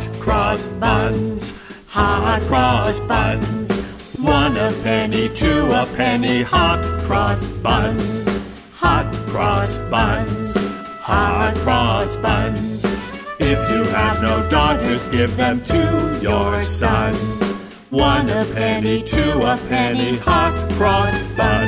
hot cross buns, hot cross buns. One a penny, two a penny, hot cross buns, hot cross buns, hot cross buns. If you have no daughters, give them to your sons. One a penny, two a penny, hot cross buns.